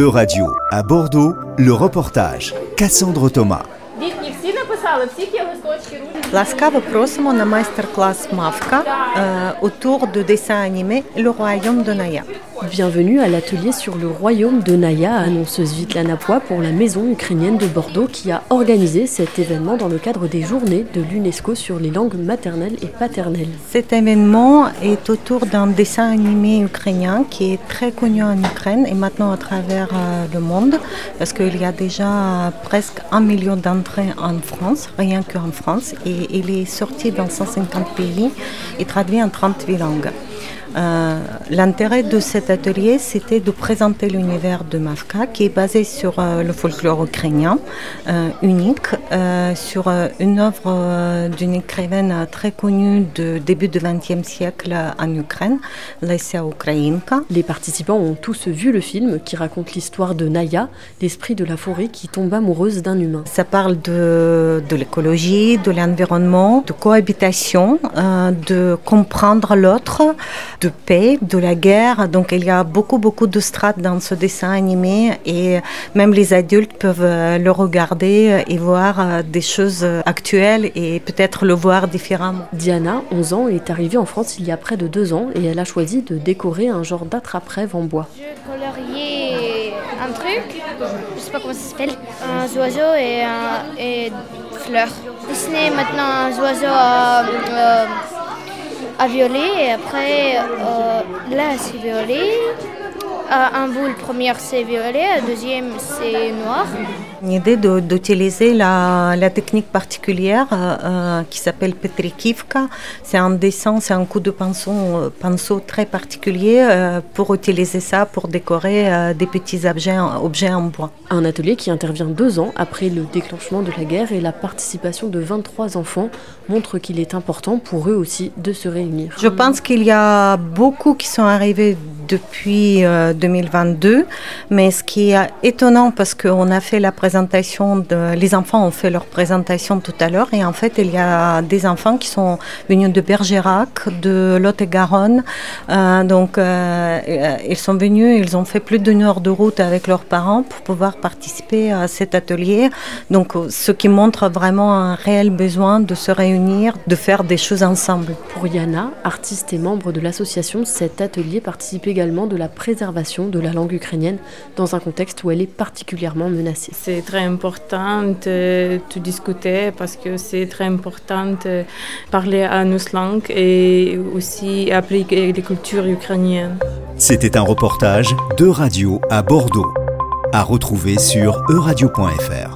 E-Radio à Bordeaux, le reportage Cassandre Thomas. Laskavo prosimo na master-class Mavka euh, autour de dessin animé Le Royaume de Naya. Bienvenue à l'atelier sur le royaume de Naya, annonce Svitlana Poix pour la maison ukrainienne de Bordeaux qui a organisé cet événement dans le cadre des journées de l'UNESCO sur les langues maternelles et paternelles. Cet événement est autour d'un dessin animé ukrainien qui est très connu en Ukraine et maintenant à travers euh, le monde parce qu'il y a déjà presque un million d'entrées en France, rien qu'en France, et il est sorti dans 150 pays et traduit en 38 langues. Euh, L'intérêt de cet atelier, c'était de présenter l'univers de Mavka, qui est basé sur euh, le folklore ukrainien, euh, unique, sur une œuvre d'une écrivaine très connue de début du XXe siècle en Ukraine, Lesia Ukrainka. Les participants ont tous vu le film qui raconte l'histoire de Naya, l'esprit de la forêt qui tombe amoureuse d'un humain. Ça parle de, de l'écologie, de l'environnement, de cohabitation, de comprendre l'autre, de paix, de la guerre. Donc il y a beaucoup, beaucoup de strates dans ce dessin animé et même les adultes peuvent euh, le regarder et voir euh, des choses euh, actuelles et peut-être le voir différemment. Diana, 11 ans, est arrivée en France il y a près de deux ans et elle a choisi de décorer un genre d'attrape-rêve en bois. Je colorier un truc, je sais pas comment ça s'appelle, un oiseau et, un, et fleurs. Dessiner maintenant un oiseau à, euh, à violet et après euh, là c'est violet. Euh, un boule première c'est violet, deuxième c'est noir. L'idée de- d'utiliser la, la technique particulière euh, euh, qui s'appelle Petrikivka, c'est un dessin, c'est un coup de pinceau, euh, pinceau très particulier euh, pour utiliser ça pour décorer euh, des petits objets, objets en bois. Un atelier qui intervient deux ans après le déclenchement de la guerre et la participation de 23 enfants montre qu'il est important pour eux aussi de se réunir. Je pense qu'il y a beaucoup qui sont arrivés depuis euh, 2022, mais ce qui est étonnant parce qu'on a fait la présentation, les enfants ont fait leur présentation tout à l'heure. Et en fait il y a des enfants qui sont venus de Bergerac, de Lot-et-Garonne, Euh, donc euh, euh, ils sont venus, ils ont fait plus d'une heure de route avec leurs parents pour pouvoir participer à cet atelier, donc euh, ce qui montre vraiment un réel besoin de se réunir, de faire des choses ensemble. Pour Yana, artiste et membre de l'association, cet atelier participe également de la préservation de la langue ukrainienne dans un contexte où elle est particulièrement menacée. C'est très important de, de discuter parce que c'est très important de parler à nos langues et aussi appliquer les cultures ukrainiennes. C'était un reportage de radio à Bordeaux. À retrouver sur euradio.fr.